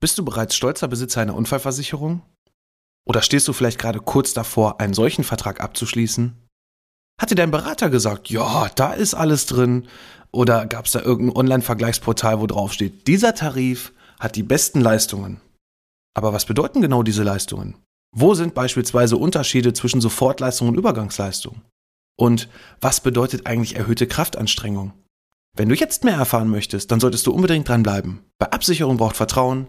Bist du bereits stolzer Besitzer einer Unfallversicherung? Oder stehst du vielleicht gerade kurz davor, einen solchen Vertrag abzuschließen? Hat dir dein Berater gesagt, ja, da ist alles drin? Oder gab es da irgendein Online-Vergleichsportal, wo drauf steht, dieser Tarif hat die besten Leistungen? Aber was bedeuten genau diese Leistungen? Wo sind beispielsweise Unterschiede zwischen Sofortleistung und Übergangsleistung? Und was bedeutet eigentlich erhöhte Kraftanstrengung? Wenn du jetzt mehr erfahren möchtest, dann solltest du unbedingt dranbleiben. Bei Absicherung braucht Vertrauen,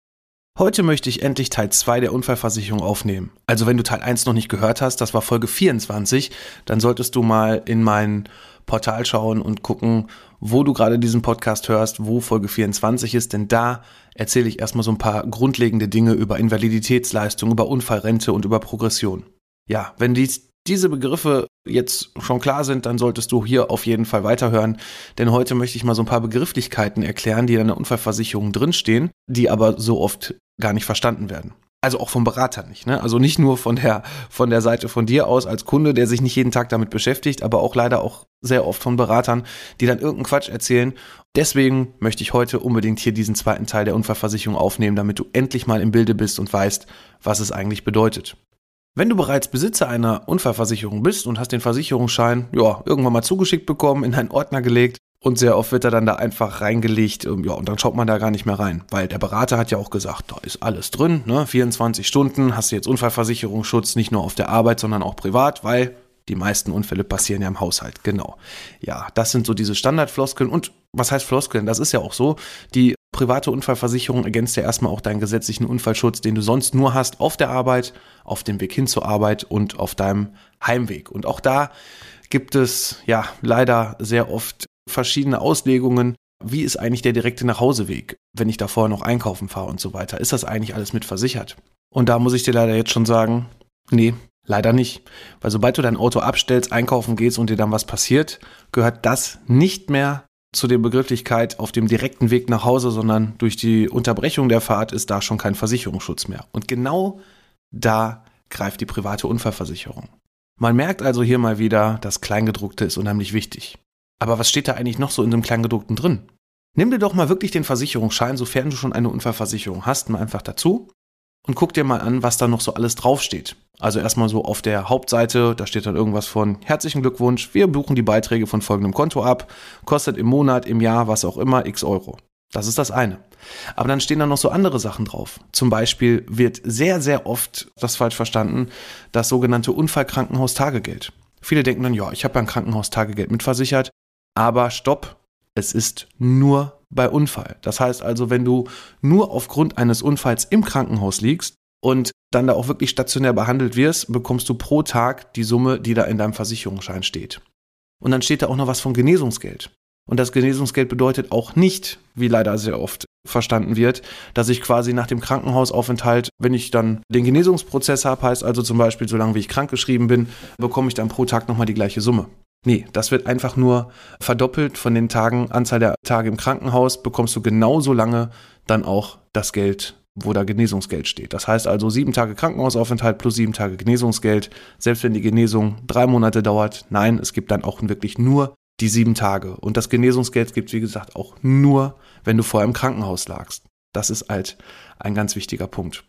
Heute möchte ich endlich Teil 2 der Unfallversicherung aufnehmen. Also wenn du Teil 1 noch nicht gehört hast, das war Folge 24, dann solltest du mal in mein Portal schauen und gucken, wo du gerade diesen Podcast hörst, wo Folge 24 ist, denn da erzähle ich erstmal so ein paar grundlegende Dinge über Invaliditätsleistung, über Unfallrente und über Progression. Ja, wenn dies diese Begriffe jetzt schon klar sind, dann solltest du hier auf jeden Fall weiterhören, denn heute möchte ich mal so ein paar Begrifflichkeiten erklären, die in der Unfallversicherung drinstehen, die aber so oft gar nicht verstanden werden. Also auch vom Berater nicht, ne? Also nicht nur von der, von der Seite von dir aus als Kunde, der sich nicht jeden Tag damit beschäftigt, aber auch leider auch sehr oft von Beratern, die dann irgendeinen Quatsch erzählen. Deswegen möchte ich heute unbedingt hier diesen zweiten Teil der Unfallversicherung aufnehmen, damit du endlich mal im Bilde bist und weißt, was es eigentlich bedeutet. Wenn du bereits Besitzer einer Unfallversicherung bist und hast den Versicherungsschein, ja, irgendwann mal zugeschickt bekommen, in einen Ordner gelegt und sehr oft wird er dann da einfach reingelegt, ähm, ja, und dann schaut man da gar nicht mehr rein, weil der Berater hat ja auch gesagt, da ist alles drin, ne, 24 Stunden, hast du jetzt Unfallversicherungsschutz nicht nur auf der Arbeit, sondern auch privat, weil die meisten Unfälle passieren ja im Haushalt, genau. Ja, das sind so diese Standardfloskeln und was heißt Floskeln? Das ist ja auch so, die private Unfallversicherung ergänzt ja erstmal auch deinen gesetzlichen Unfallschutz, den du sonst nur hast auf der Arbeit, auf dem Weg hin zur Arbeit und auf deinem Heimweg. Und auch da gibt es ja leider sehr oft verschiedene Auslegungen. Wie ist eigentlich der direkte Nachhauseweg, wenn ich davor noch einkaufen fahre und so weiter? Ist das eigentlich alles mit versichert? Und da muss ich dir leider jetzt schon sagen, nee, leider nicht. Weil sobald du dein Auto abstellst, einkaufen gehst und dir dann was passiert, gehört das nicht mehr zu der Begrifflichkeit auf dem direkten Weg nach Hause, sondern durch die Unterbrechung der Fahrt ist da schon kein Versicherungsschutz mehr. Und genau da greift die private Unfallversicherung. Man merkt also hier mal wieder, das Kleingedruckte ist unheimlich wichtig. Aber was steht da eigentlich noch so in dem Kleingedruckten drin? Nimm dir doch mal wirklich den Versicherungsschein, sofern du schon eine Unfallversicherung hast, mal einfach dazu und guck dir mal an, was da noch so alles draufsteht. Also erstmal so auf der Hauptseite, da steht dann irgendwas von herzlichen Glückwunsch, wir buchen die Beiträge von folgendem Konto ab, kostet im Monat, im Jahr, was auch immer, x Euro. Das ist das eine. Aber dann stehen da noch so andere Sachen drauf. Zum Beispiel wird sehr, sehr oft das falsch verstanden, das sogenannte Unfallkrankenhaustagegeld. Viele denken dann, ja, ich habe ja ein Krankenhaustagegeld mitversichert, aber stopp, es ist nur bei Unfall. Das heißt also, wenn du nur aufgrund eines Unfalls im Krankenhaus liegst und dann da auch wirklich stationär behandelt wirst, bekommst du pro Tag die Summe, die da in deinem Versicherungsschein steht. Und dann steht da auch noch was von Genesungsgeld. Und das Genesungsgeld bedeutet auch nicht, wie leider sehr oft verstanden wird, dass ich quasi nach dem Krankenhausaufenthalt, wenn ich dann den Genesungsprozess habe, heißt also zum Beispiel, solange wie ich krankgeschrieben bin, bekomme ich dann pro Tag nochmal die gleiche Summe. Nee, das wird einfach nur verdoppelt von den Tagen, Anzahl der Tage im Krankenhaus, bekommst du genauso lange dann auch das Geld, wo da Genesungsgeld steht. Das heißt also sieben Tage Krankenhausaufenthalt plus sieben Tage Genesungsgeld, selbst wenn die Genesung drei Monate dauert. Nein, es gibt dann auch wirklich nur die sieben Tage. Und das Genesungsgeld gibt, wie gesagt, auch nur, wenn du vorher im Krankenhaus lagst. Das ist halt ein ganz wichtiger Punkt.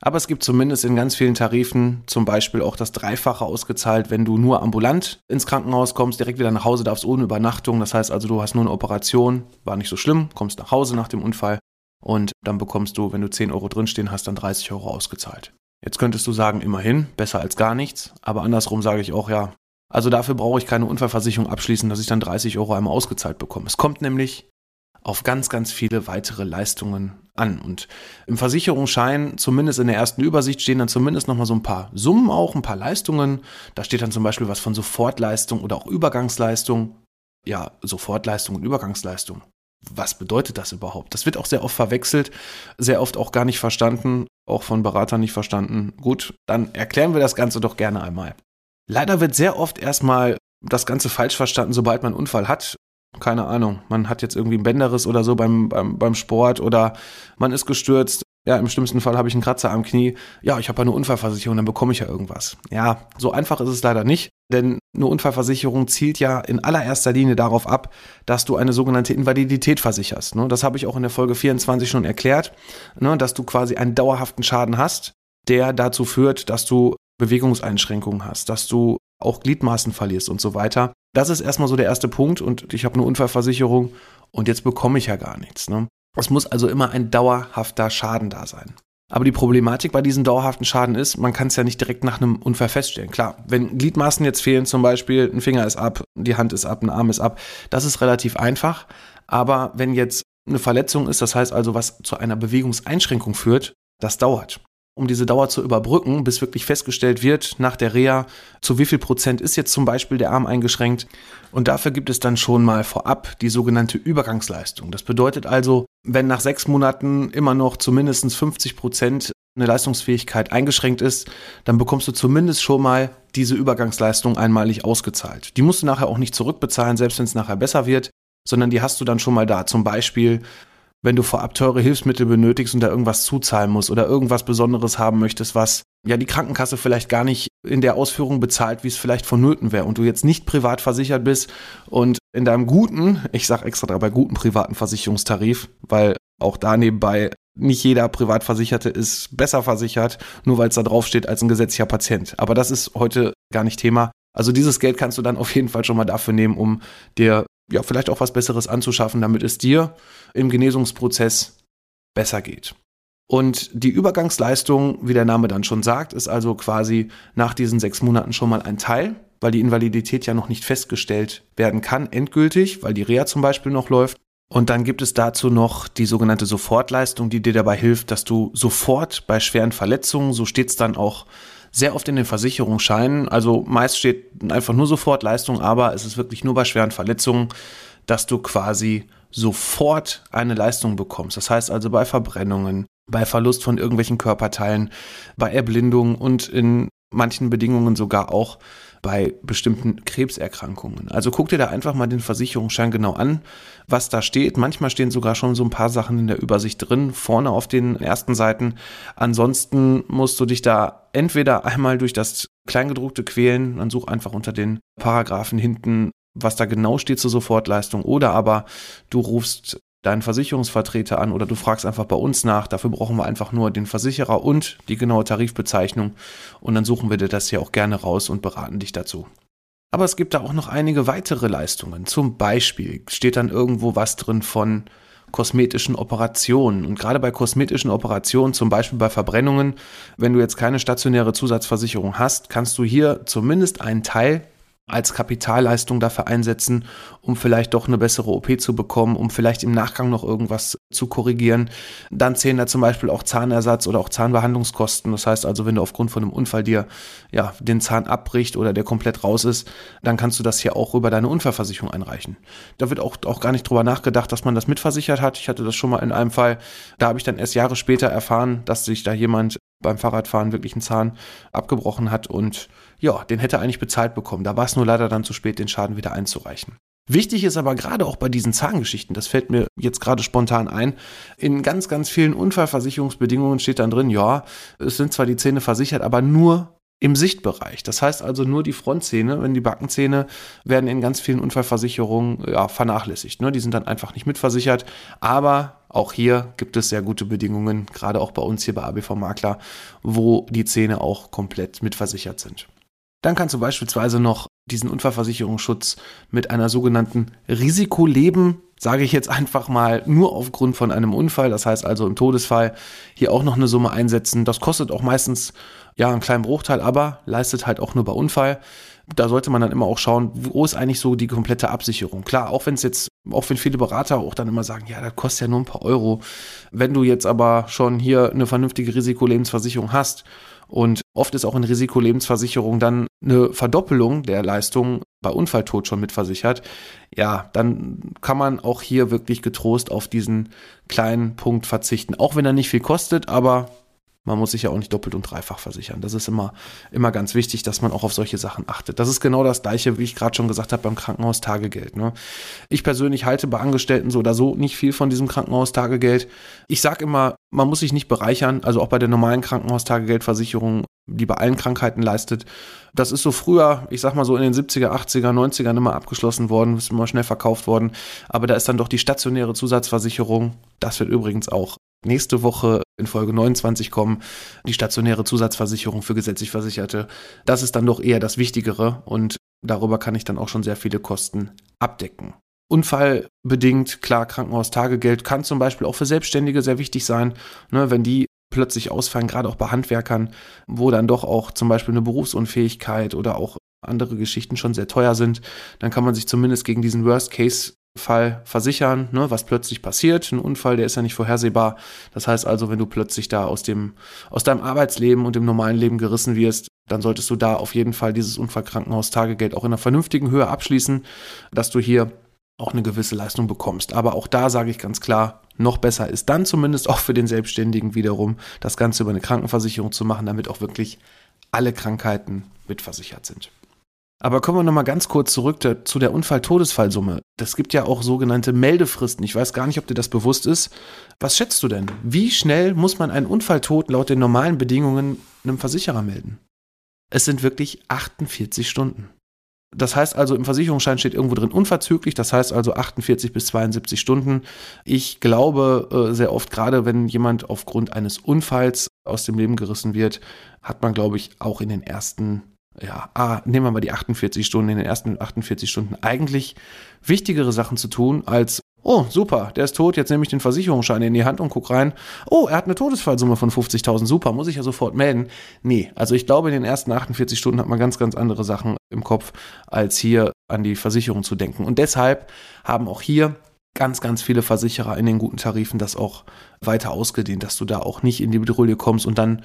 Aber es gibt zumindest in ganz vielen Tarifen zum Beispiel auch das Dreifache ausgezahlt, wenn du nur ambulant ins Krankenhaus kommst, direkt wieder nach Hause darfst ohne Übernachtung. Das heißt also, du hast nur eine Operation, war nicht so schlimm, kommst nach Hause nach dem Unfall und dann bekommst du, wenn du 10 Euro drinstehen hast, dann 30 Euro ausgezahlt. Jetzt könntest du sagen, immerhin, besser als gar nichts, aber andersrum sage ich auch, ja, also dafür brauche ich keine Unfallversicherung abschließen, dass ich dann 30 Euro einmal ausgezahlt bekomme. Es kommt nämlich auf ganz, ganz viele weitere Leistungen an. Und im Versicherungsschein, zumindest in der ersten Übersicht, stehen dann zumindest nochmal so ein paar Summen auch, ein paar Leistungen. Da steht dann zum Beispiel was von Sofortleistung oder auch Übergangsleistung. Ja, Sofortleistung und Übergangsleistung. Was bedeutet das überhaupt? Das wird auch sehr oft verwechselt, sehr oft auch gar nicht verstanden. auch von Beratern nicht verstanden. Gut, dann erklären wir das Ganze doch gerne einmal. Leider wird sehr oft erstmal das Ganze falsch verstanden, sobald man einen Unfall hat. Keine Ahnung, man hat jetzt irgendwie ein Bänderriss oder so beim, beim, beim Sport oder man ist gestürzt. Ja, im schlimmsten Fall habe ich einen Kratzer am Knie. Ja, ich habe eine Unfallversicherung, dann bekomme ich ja irgendwas. Ja, so einfach ist es leider nicht, denn eine Unfallversicherung zielt ja in allererster Linie darauf ab, dass du eine sogenannte Invalidität versicherst. Ne? Das habe ich auch in der Folge 24 schon erklärt, ne? dass du quasi einen dauerhaften Schaden hast, der dazu führt, dass du Bewegungseinschränkungen hast, dass du auch Gliedmaßen verlierst und so weiter. Das ist erstmal so der erste Punkt und ich habe eine Unfallversicherung und jetzt bekomme ich ja gar nichts. Ne? Es muss also immer ein dauerhafter Schaden da sein. Aber die Problematik bei diesem dauerhaften Schaden ist, man kann es ja nicht direkt nach einem Unfall feststellen. Klar, wenn Gliedmaßen jetzt fehlen, zum Beispiel ein Finger ist ab, die Hand ist ab, ein Arm ist ab, das ist relativ einfach. Aber wenn jetzt eine Verletzung ist, das heißt also, was zu einer Bewegungseinschränkung führt, das dauert um diese Dauer zu überbrücken, bis wirklich festgestellt wird nach der Reha, zu wie viel Prozent ist jetzt zum Beispiel der Arm eingeschränkt. Und dafür gibt es dann schon mal vorab die sogenannte Übergangsleistung. Das bedeutet also, wenn nach sechs Monaten immer noch zumindest 50 Prozent eine Leistungsfähigkeit eingeschränkt ist, dann bekommst du zumindest schon mal diese Übergangsleistung einmalig ausgezahlt. Die musst du nachher auch nicht zurückbezahlen, selbst wenn es nachher besser wird, sondern die hast du dann schon mal da. Zum Beispiel wenn du vorab teure Hilfsmittel benötigst und da irgendwas zuzahlen musst oder irgendwas Besonderes haben möchtest, was ja die Krankenkasse vielleicht gar nicht in der Ausführung bezahlt, wie es vielleicht vonnöten wäre und du jetzt nicht privat versichert bist und in deinem guten, ich sag extra dabei guten privaten Versicherungstarif, weil auch da nebenbei nicht jeder Privatversicherte ist besser versichert, nur weil es da drauf steht als ein gesetzlicher Patient. Aber das ist heute gar nicht Thema. Also dieses Geld kannst du dann auf jeden Fall schon mal dafür nehmen, um dir ja, vielleicht auch was Besseres anzuschaffen, damit es dir im Genesungsprozess besser geht. Und die Übergangsleistung, wie der Name dann schon sagt, ist also quasi nach diesen sechs Monaten schon mal ein Teil, weil die Invalidität ja noch nicht festgestellt werden kann, endgültig, weil die Reha zum Beispiel noch läuft. Und dann gibt es dazu noch die sogenannte Sofortleistung, die dir dabei hilft, dass du sofort bei schweren Verletzungen, so steht es dann auch sehr oft in den Versicherungsscheinen. Also meist steht einfach nur Sofortleistung, aber es ist wirklich nur bei schweren Verletzungen, dass du quasi sofort eine Leistung bekommst. Das heißt also bei Verbrennungen, bei Verlust von irgendwelchen Körperteilen, bei Erblindung und in manchen Bedingungen sogar auch bei bestimmten Krebserkrankungen. Also guck dir da einfach mal den Versicherungsschein genau an, was da steht. Manchmal stehen sogar schon so ein paar Sachen in der Übersicht drin, vorne auf den ersten Seiten. Ansonsten musst du dich da entweder einmal durch das Kleingedruckte quälen, dann such einfach unter den Paragraphen hinten was da genau steht zur Sofortleistung, oder aber du rufst deinen Versicherungsvertreter an oder du fragst einfach bei uns nach. Dafür brauchen wir einfach nur den Versicherer und die genaue Tarifbezeichnung und dann suchen wir dir das hier auch gerne raus und beraten dich dazu. Aber es gibt da auch noch einige weitere Leistungen. Zum Beispiel steht dann irgendwo was drin von kosmetischen Operationen. Und gerade bei kosmetischen Operationen, zum Beispiel bei Verbrennungen, wenn du jetzt keine stationäre Zusatzversicherung hast, kannst du hier zumindest einen Teil als Kapitalleistung dafür einsetzen, um vielleicht doch eine bessere OP zu bekommen, um vielleicht im Nachgang noch irgendwas zu korrigieren. Dann zählen da zum Beispiel auch Zahnersatz oder auch Zahnbehandlungskosten. Das heißt also, wenn du aufgrund von einem Unfall dir ja den Zahn abbricht oder der komplett raus ist, dann kannst du das hier auch über deine Unfallversicherung einreichen. Da wird auch, auch gar nicht drüber nachgedacht, dass man das mitversichert hat. Ich hatte das schon mal in einem Fall. Da habe ich dann erst Jahre später erfahren, dass sich da jemand beim Fahrradfahren wirklich einen Zahn abgebrochen hat und ja, den hätte er eigentlich bezahlt bekommen. Da war es nur leider dann zu spät, den Schaden wieder einzureichen. Wichtig ist aber gerade auch bei diesen Zahngeschichten, das fällt mir jetzt gerade spontan ein, in ganz, ganz vielen Unfallversicherungsbedingungen steht dann drin, ja, es sind zwar die Zähne versichert, aber nur im Sichtbereich. Das heißt also nur die Frontzähne, wenn die Backenzähne werden in ganz vielen Unfallversicherungen ja, vernachlässigt. Ne? Die sind dann einfach nicht mitversichert. Aber auch hier gibt es sehr gute Bedingungen, gerade auch bei uns hier bei ABV Makler, wo die Zähne auch komplett mitversichert sind. Dann kannst du beispielsweise noch diesen Unfallversicherungsschutz mit einer sogenannten Risikoleben, sage ich jetzt einfach mal, nur aufgrund von einem Unfall, das heißt also im Todesfall, hier auch noch eine Summe einsetzen. Das kostet auch meistens ja einen kleinen Bruchteil, aber leistet halt auch nur bei Unfall. Da sollte man dann immer auch schauen, wo ist eigentlich so die komplette Absicherung. Klar, auch wenn es jetzt, auch wenn viele Berater auch dann immer sagen, ja, das kostet ja nur ein paar Euro. Wenn du jetzt aber schon hier eine vernünftige Risikolebensversicherung hast und oft ist auch in Risikolebensversicherung dann eine Verdoppelung der Leistung bei Unfalltod schon mitversichert. Ja, dann kann man auch hier wirklich getrost auf diesen kleinen Punkt verzichten. Auch wenn er nicht viel kostet, aber man muss sich ja auch nicht doppelt und dreifach versichern. Das ist immer, immer ganz wichtig, dass man auch auf solche Sachen achtet. Das ist genau das Gleiche, wie ich gerade schon gesagt habe, beim Krankenhaustagegeld. Ne? Ich persönlich halte bei Angestellten so oder so nicht viel von diesem Krankenhaustagegeld. Ich sage immer, man muss sich nicht bereichern, also auch bei der normalen Krankenhaustagegeldversicherung, die bei allen Krankheiten leistet. Das ist so früher, ich sag mal so in den 70er, 80er, 90ern immer abgeschlossen worden, ist immer schnell verkauft worden. Aber da ist dann doch die stationäre Zusatzversicherung. Das wird übrigens auch nächste Woche in Folge 29 kommen, die stationäre Zusatzversicherung für gesetzlich Versicherte. Das ist dann doch eher das Wichtigere und darüber kann ich dann auch schon sehr viele Kosten abdecken. Unfallbedingt, klar, Krankenhaustagegeld kann zum Beispiel auch für Selbstständige sehr wichtig sein, ne, wenn die plötzlich ausfallen, gerade auch bei Handwerkern, wo dann doch auch zum Beispiel eine Berufsunfähigkeit oder auch andere Geschichten schon sehr teuer sind, dann kann man sich zumindest gegen diesen Worst Case Fall versichern, ne, was plötzlich passiert. Ein Unfall, der ist ja nicht vorhersehbar. Das heißt also, wenn du plötzlich da aus dem, aus deinem Arbeitsleben und dem normalen Leben gerissen wirst, dann solltest du da auf jeden Fall dieses Unfallkrankenhaustagegeld auch in einer vernünftigen Höhe abschließen, dass du hier auch eine gewisse Leistung bekommst. Aber auch da sage ich ganz klar, noch besser ist dann zumindest auch für den Selbstständigen wiederum, das Ganze über eine Krankenversicherung zu machen, damit auch wirklich alle Krankheiten mitversichert sind. Aber kommen wir nochmal ganz kurz zurück zu der Unfall-Todesfallsumme. Das gibt ja auch sogenannte Meldefristen. Ich weiß gar nicht, ob dir das bewusst ist. Was schätzt du denn? Wie schnell muss man einen Unfalltod laut den normalen Bedingungen einem Versicherer melden? Es sind wirklich 48 Stunden. Das heißt also, im Versicherungsschein steht irgendwo drin unverzüglich, das heißt also 48 bis 72 Stunden. Ich glaube äh, sehr oft, gerade wenn jemand aufgrund eines Unfalls aus dem Leben gerissen wird, hat man, glaube ich, auch in den ersten ja, ah, nehmen wir mal die 48 Stunden, in den ersten 48 Stunden eigentlich wichtigere Sachen zu tun, als, oh, super, der ist tot, jetzt nehme ich den Versicherungsschein in die Hand und gucke rein, oh, er hat eine Todesfallsumme von 50.000, super, muss ich ja sofort melden. Nee, also ich glaube, in den ersten 48 Stunden hat man ganz, ganz andere Sachen im Kopf, als hier an die Versicherung zu denken. Und deshalb haben auch hier ganz, ganz viele Versicherer in den guten Tarifen das auch weiter ausgedehnt, dass du da auch nicht in die Bedrohung kommst und dann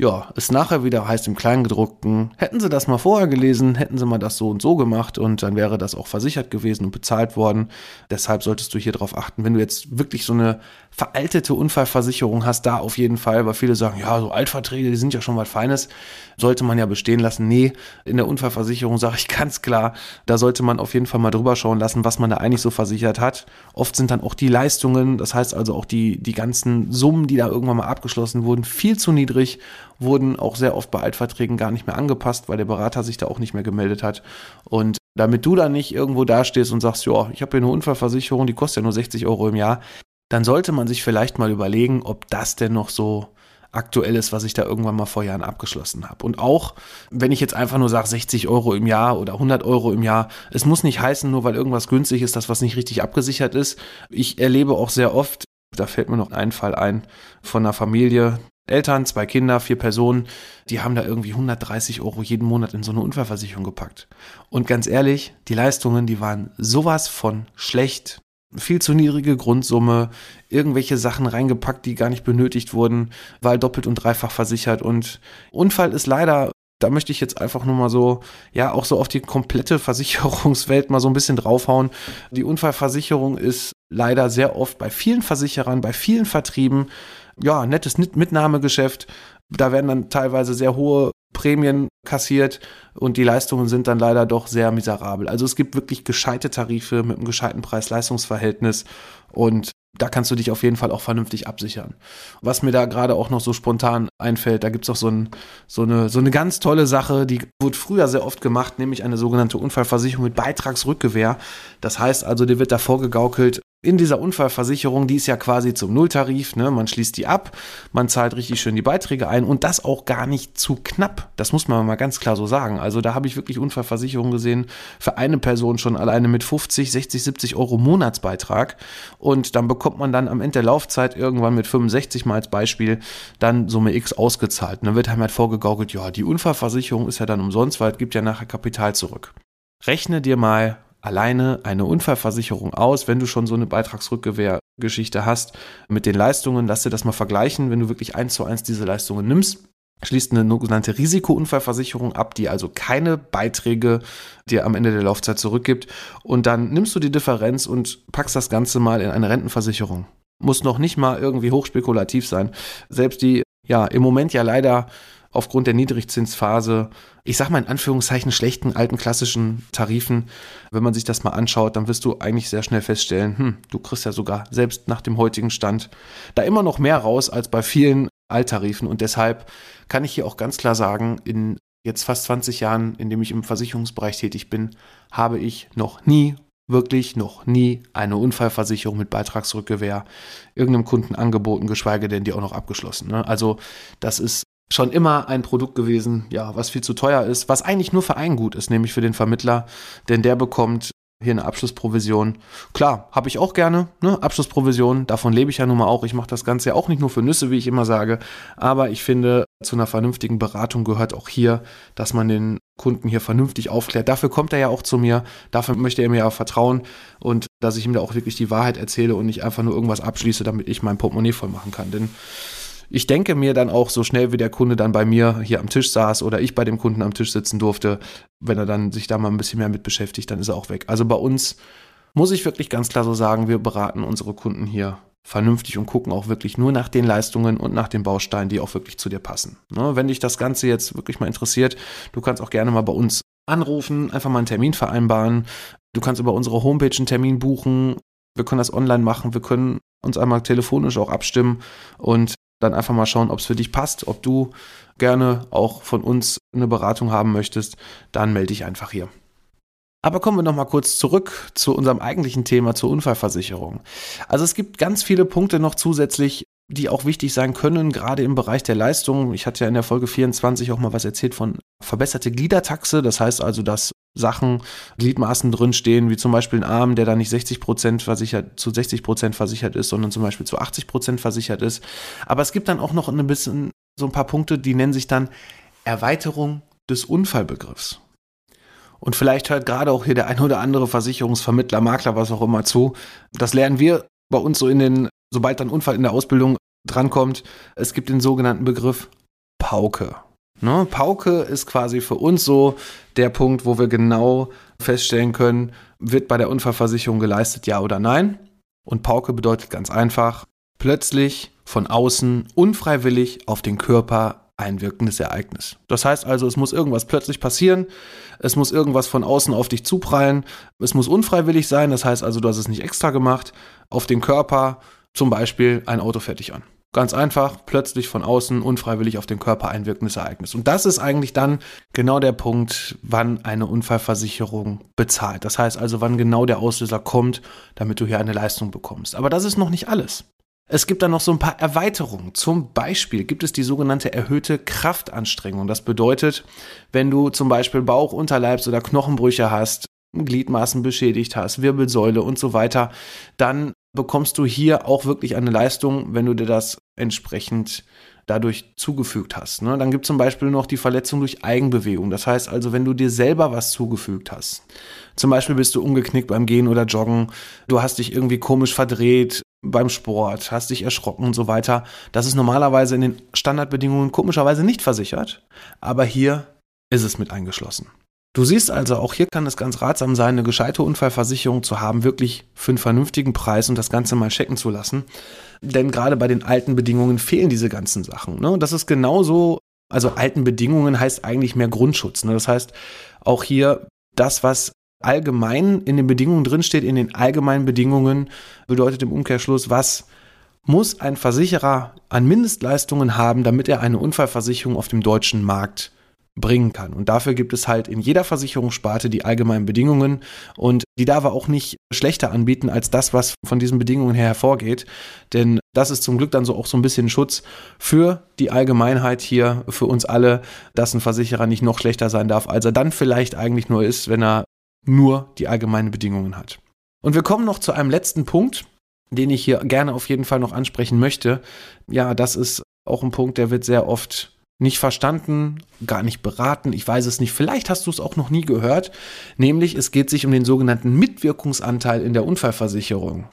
ja, es nachher wieder heißt im Kleingedruckten, hätten sie das mal vorher gelesen, hätten sie mal das so und so gemacht und dann wäre das auch versichert gewesen und bezahlt worden. Deshalb solltest du hier drauf achten, wenn du jetzt wirklich so eine veraltete Unfallversicherung hast, da auf jeden Fall, weil viele sagen, ja, so Altverträge, die sind ja schon was Feines, sollte man ja bestehen lassen. Nee, in der Unfallversicherung sage ich ganz klar, da sollte man auf jeden Fall mal drüber schauen lassen, was man da eigentlich so versichert hat. Oft sind dann auch die Leistungen, das heißt also auch die, die ganzen Summen, die da irgendwann mal abgeschlossen wurden, viel zu niedrig wurden auch sehr oft bei Altverträgen gar nicht mehr angepasst, weil der Berater sich da auch nicht mehr gemeldet hat. Und damit du dann nicht irgendwo dastehst und sagst, ja, ich habe hier eine Unfallversicherung, die kostet ja nur 60 Euro im Jahr, dann sollte man sich vielleicht mal überlegen, ob das denn noch so aktuell ist, was ich da irgendwann mal vor Jahren abgeschlossen habe. Und auch, wenn ich jetzt einfach nur sage 60 Euro im Jahr oder 100 Euro im Jahr, es muss nicht heißen, nur weil irgendwas günstig ist, dass was nicht richtig abgesichert ist. Ich erlebe auch sehr oft, da fällt mir noch ein Fall ein von einer Familie, Eltern, zwei Kinder, vier Personen, die haben da irgendwie 130 Euro jeden Monat in so eine Unfallversicherung gepackt. Und ganz ehrlich, die Leistungen, die waren sowas von schlecht. Viel zu niedrige Grundsumme, irgendwelche Sachen reingepackt, die gar nicht benötigt wurden, weil doppelt und dreifach versichert. Und Unfall ist leider da möchte ich jetzt einfach nur mal so, ja, auch so auf die komplette Versicherungswelt mal so ein bisschen draufhauen. Die Unfallversicherung ist leider sehr oft bei vielen Versicherern, bei vielen Vertrieben ja, nettes Mitnahmegeschäft. Da werden dann teilweise sehr hohe Prämien kassiert und die Leistungen sind dann leider doch sehr miserabel. Also es gibt wirklich gescheite Tarife mit einem gescheiten Preis-Leistungs-Verhältnis und da kannst du dich auf jeden Fall auch vernünftig absichern. Was mir da gerade auch noch so spontan einfällt, da gibt es auch so, ein, so, eine, so eine ganz tolle Sache, die wurde früher sehr oft gemacht, nämlich eine sogenannte Unfallversicherung mit Beitragsrückgewähr. Das heißt also, dir wird da vorgegaukelt, in dieser Unfallversicherung, die ist ja quasi zum Nulltarif, ne? man schließt die ab, man zahlt richtig schön die Beiträge ein und das auch gar nicht zu knapp. Das muss man mal ganz klar so sagen. Also da habe ich wirklich Unfallversicherungen gesehen, für eine Person schon alleine mit 50, 60, 70 Euro Monatsbeitrag und dann bekommt man dann am Ende der Laufzeit irgendwann mit 65 mal als Beispiel dann Summe X ausgezahlt. Und dann wird einem halt vorgegaukelt, ja, die Unfallversicherung ist ja dann umsonst, weil es gibt ja nachher Kapital zurück. Rechne dir mal alleine eine Unfallversicherung aus, wenn du schon so eine Beitragsrückgewehrgeschichte hast mit den Leistungen. Lass dir das mal vergleichen, wenn du wirklich eins zu eins diese Leistungen nimmst. Schließt eine sogenannte Risikounfallversicherung ab, die also keine Beiträge dir am Ende der Laufzeit zurückgibt. Und dann nimmst du die Differenz und packst das Ganze mal in eine Rentenversicherung. Muss noch nicht mal irgendwie hochspekulativ sein. Selbst die ja im Moment ja leider aufgrund der Niedrigzinsphase, ich sag mal in Anführungszeichen schlechten alten klassischen Tarifen, wenn man sich das mal anschaut, dann wirst du eigentlich sehr schnell feststellen, hm, du kriegst ja sogar selbst nach dem heutigen Stand da immer noch mehr raus als bei vielen Alttarifen und deshalb kann ich hier auch ganz klar sagen, in jetzt fast 20 Jahren, in dem ich im Versicherungsbereich tätig bin, habe ich noch nie wirklich noch nie eine Unfallversicherung mit Beitragsrückgewehr irgendeinem Kunden angeboten, geschweige denn die auch noch abgeschlossen. Ne? Also das ist schon immer ein Produkt gewesen, ja, was viel zu teuer ist, was eigentlich nur für einen gut ist, nämlich für den Vermittler, denn der bekommt hier eine Abschlussprovision. Klar, habe ich auch gerne, ne? Abschlussprovision, davon lebe ich ja nun mal auch. Ich mache das Ganze ja auch nicht nur für Nüsse, wie ich immer sage, aber ich finde, zu einer vernünftigen Beratung gehört auch hier, dass man den Kunden hier vernünftig aufklärt. Dafür kommt er ja auch zu mir, dafür möchte er mir ja vertrauen und dass ich ihm da auch wirklich die Wahrheit erzähle und nicht einfach nur irgendwas abschließe, damit ich mein Portemonnaie voll machen kann. Denn ich denke mir dann auch so schnell, wie der Kunde dann bei mir hier am Tisch saß oder ich bei dem Kunden am Tisch sitzen durfte, wenn er dann sich da mal ein bisschen mehr mit beschäftigt, dann ist er auch weg. Also bei uns muss ich wirklich ganz klar so sagen, wir beraten unsere Kunden hier vernünftig und gucken auch wirklich nur nach den Leistungen und nach den Bausteinen, die auch wirklich zu dir passen. Ne, wenn dich das Ganze jetzt wirklich mal interessiert, du kannst auch gerne mal bei uns anrufen, einfach mal einen Termin vereinbaren. Du kannst über unsere Homepage einen Termin buchen. Wir können das online machen. Wir können uns einmal telefonisch auch abstimmen und dann einfach mal schauen, ob es für dich passt, ob du gerne auch von uns eine Beratung haben möchtest, dann melde dich einfach hier. Aber kommen wir noch mal kurz zurück zu unserem eigentlichen Thema, zur Unfallversicherung. Also es gibt ganz viele Punkte noch zusätzlich, die auch wichtig sein können, gerade im Bereich der Leistung. Ich hatte ja in der Folge 24 auch mal was erzählt von verbesserte Gliedertaxe. Das heißt also, dass Sachen, Gliedmaßen drinstehen, wie zum Beispiel ein Arm, der da nicht 60 Prozent versichert, zu 60 Prozent versichert ist, sondern zum Beispiel zu 80 Prozent versichert ist. Aber es gibt dann auch noch ein bisschen so ein paar Punkte, die nennen sich dann Erweiterung des Unfallbegriffs. Und vielleicht hört gerade auch hier der ein oder andere Versicherungsvermittler, Makler, was auch immer zu. Das lernen wir bei uns so in den, sobald dann Unfall in der Ausbildung drankommt. Es gibt den sogenannten Begriff Pauke. Ne? Pauke ist quasi für uns so der Punkt, wo wir genau feststellen können, wird bei der Unfallversicherung geleistet, ja oder nein. Und Pauke bedeutet ganz einfach, plötzlich von außen unfreiwillig auf den Körper einwirkendes Ereignis. Das heißt also, es muss irgendwas plötzlich passieren, es muss irgendwas von außen auf dich zuprallen, es muss unfreiwillig sein, das heißt also, du hast es nicht extra gemacht, auf den Körper, zum Beispiel ein Auto fertig an. Ganz einfach, plötzlich von außen unfreiwillig auf den Körper einwirkendes Ereignis. Und das ist eigentlich dann genau der Punkt, wann eine Unfallversicherung bezahlt. Das heißt also, wann genau der Auslöser kommt, damit du hier eine Leistung bekommst. Aber das ist noch nicht alles. Es gibt dann noch so ein paar Erweiterungen. Zum Beispiel gibt es die sogenannte erhöhte Kraftanstrengung. Das bedeutet, wenn du zum Beispiel Bauch, Unterleibs- oder Knochenbrüche hast, Gliedmaßen beschädigt hast, Wirbelsäule und so weiter, dann bekommst du hier auch wirklich eine Leistung, wenn du dir das entsprechend dadurch zugefügt hast. Ne? Dann gibt es zum Beispiel noch die Verletzung durch Eigenbewegung. Das heißt also, wenn du dir selber was zugefügt hast. Zum Beispiel bist du umgeknickt beim Gehen oder Joggen, du hast dich irgendwie komisch verdreht beim Sport, hast dich erschrocken und so weiter. Das ist normalerweise in den Standardbedingungen komischerweise nicht versichert, aber hier ist es mit eingeschlossen. Du siehst also, auch hier kann es ganz ratsam sein, eine gescheite Unfallversicherung zu haben, wirklich für einen vernünftigen Preis und das Ganze mal checken zu lassen. Denn gerade bei den alten Bedingungen fehlen diese ganzen Sachen. Ne? Das ist genauso, also alten Bedingungen heißt eigentlich mehr Grundschutz. Ne? Das heißt, auch hier das, was allgemein in den Bedingungen drinsteht, in den allgemeinen Bedingungen, bedeutet im Umkehrschluss, was muss ein Versicherer an Mindestleistungen haben, damit er eine Unfallversicherung auf dem deutschen Markt bringen kann. Und dafür gibt es halt in jeder Versicherungssparte die allgemeinen Bedingungen und die darf er auch nicht schlechter anbieten als das, was von diesen Bedingungen her hervorgeht. Denn das ist zum Glück dann so auch so ein bisschen Schutz für die Allgemeinheit hier, für uns alle, dass ein Versicherer nicht noch schlechter sein darf, als er dann vielleicht eigentlich nur ist, wenn er nur die allgemeinen Bedingungen hat. Und wir kommen noch zu einem letzten Punkt, den ich hier gerne auf jeden Fall noch ansprechen möchte. Ja, das ist auch ein Punkt, der wird sehr oft nicht verstanden, gar nicht beraten, ich weiß es nicht, vielleicht hast du es auch noch nie gehört, nämlich es geht sich um den sogenannten Mitwirkungsanteil in der Unfallversicherung.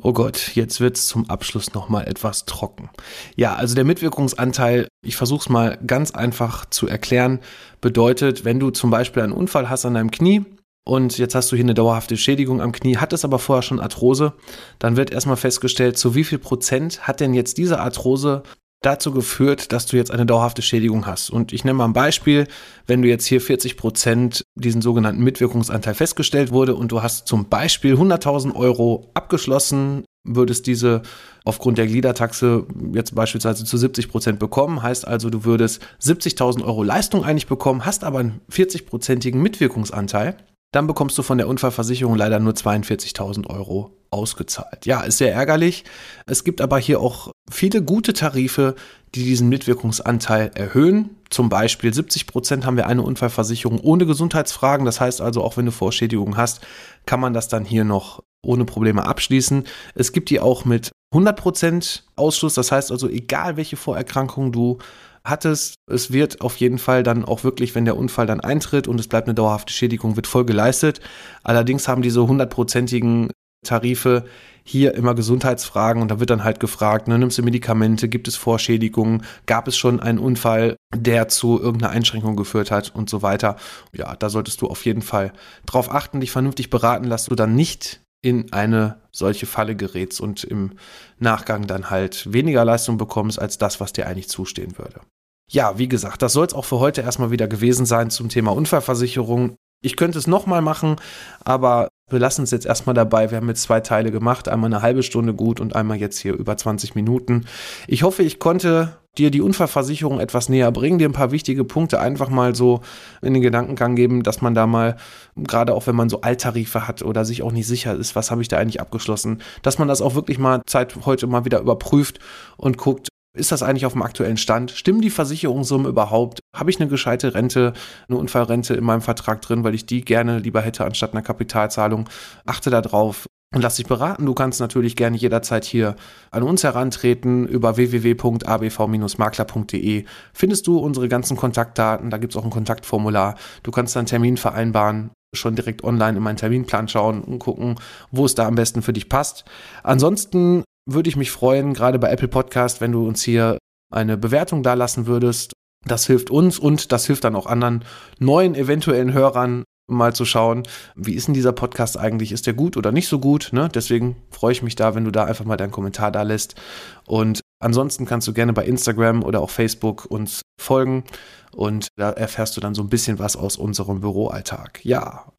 Oh Gott, jetzt wird es zum Abschluss nochmal etwas trocken. Ja, also der Mitwirkungsanteil, ich versuche es mal ganz einfach zu erklären, bedeutet, wenn du zum Beispiel einen Unfall hast an deinem Knie, und jetzt hast du hier eine dauerhafte Schädigung am Knie, hattest aber vorher schon Arthrose, dann wird erstmal festgestellt, zu wie viel Prozent hat denn jetzt diese Arthrose dazu geführt, dass du jetzt eine dauerhafte Schädigung hast. Und ich nenne mal ein Beispiel, wenn du jetzt hier 40 Prozent diesen sogenannten Mitwirkungsanteil festgestellt wurde und du hast zum Beispiel 100.000 Euro abgeschlossen, würdest diese aufgrund der Gliedertaxe jetzt beispielsweise zu 70 Prozent bekommen. Heißt also, du würdest 70.000 Euro Leistung eigentlich bekommen, hast aber einen 40-prozentigen Mitwirkungsanteil dann bekommst du von der Unfallversicherung leider nur 42.000 Euro ausgezahlt. Ja, ist sehr ärgerlich. Es gibt aber hier auch viele gute Tarife, die diesen Mitwirkungsanteil erhöhen. Zum Beispiel 70 Prozent haben wir eine Unfallversicherung ohne Gesundheitsfragen. Das heißt also, auch wenn du Vorschädigungen hast, kann man das dann hier noch ohne Probleme abschließen. Es gibt die auch mit 100 Prozent Ausschluss. Das heißt also, egal welche Vorerkrankungen du hattest. Es wird auf jeden Fall dann auch wirklich, wenn der Unfall dann eintritt und es bleibt eine dauerhafte Schädigung, wird voll geleistet. Allerdings haben diese hundertprozentigen Tarife hier immer Gesundheitsfragen und da wird dann halt gefragt, ne, nimmst du Medikamente, gibt es Vorschädigungen, gab es schon einen Unfall, der zu irgendeiner Einschränkung geführt hat und so weiter. Ja, da solltest du auf jeden Fall drauf achten, dich vernünftig beraten, dass du dann nicht in eine solche Falle gerätst und im Nachgang dann halt weniger Leistung bekommst als das, was dir eigentlich zustehen würde. Ja, wie gesagt, das soll es auch für heute erstmal wieder gewesen sein zum Thema Unfallversicherung. Ich könnte es nochmal machen, aber wir lassen es jetzt erstmal dabei. Wir haben jetzt zwei Teile gemacht, einmal eine halbe Stunde gut und einmal jetzt hier über 20 Minuten. Ich hoffe, ich konnte dir die Unfallversicherung etwas näher bringen, dir ein paar wichtige Punkte einfach mal so in den Gedankengang geben, dass man da mal, gerade auch wenn man so Alttarife hat oder sich auch nicht sicher ist, was habe ich da eigentlich abgeschlossen, dass man das auch wirklich mal Zeit heute mal wieder überprüft und guckt, ist das eigentlich auf dem aktuellen Stand? Stimmen die Versicherungssummen überhaupt? Habe ich eine gescheite Rente, eine Unfallrente in meinem Vertrag drin, weil ich die gerne lieber hätte anstatt einer Kapitalzahlung? Achte darauf und lass dich beraten. Du kannst natürlich gerne jederzeit hier an uns herantreten. Über www.abv-makler.de findest du unsere ganzen Kontaktdaten. Da gibt es auch ein Kontaktformular. Du kannst dann Termin vereinbaren schon direkt online in meinen Terminplan schauen und gucken, wo es da am besten für dich passt. Ansonsten würde ich mich freuen, gerade bei Apple Podcast, wenn du uns hier eine Bewertung da lassen würdest. Das hilft uns und das hilft dann auch anderen neuen eventuellen Hörern mal zu schauen, wie ist denn dieser Podcast eigentlich? Ist der gut oder nicht so gut? Ne? Deswegen freue ich mich da, wenn du da einfach mal deinen Kommentar da lässt. Und ansonsten kannst du gerne bei Instagram oder auch Facebook uns folgen und da erfährst du dann so ein bisschen was aus unserem Büroalltag. Ja,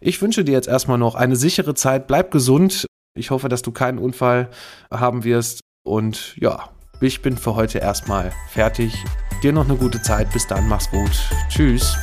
ich wünsche dir jetzt erstmal noch eine sichere Zeit. Bleib gesund ich hoffe, dass du keinen Unfall haben wirst. Und ja, ich bin für heute erstmal fertig. Dir noch eine gute Zeit. Bis dann, mach's gut. Tschüss.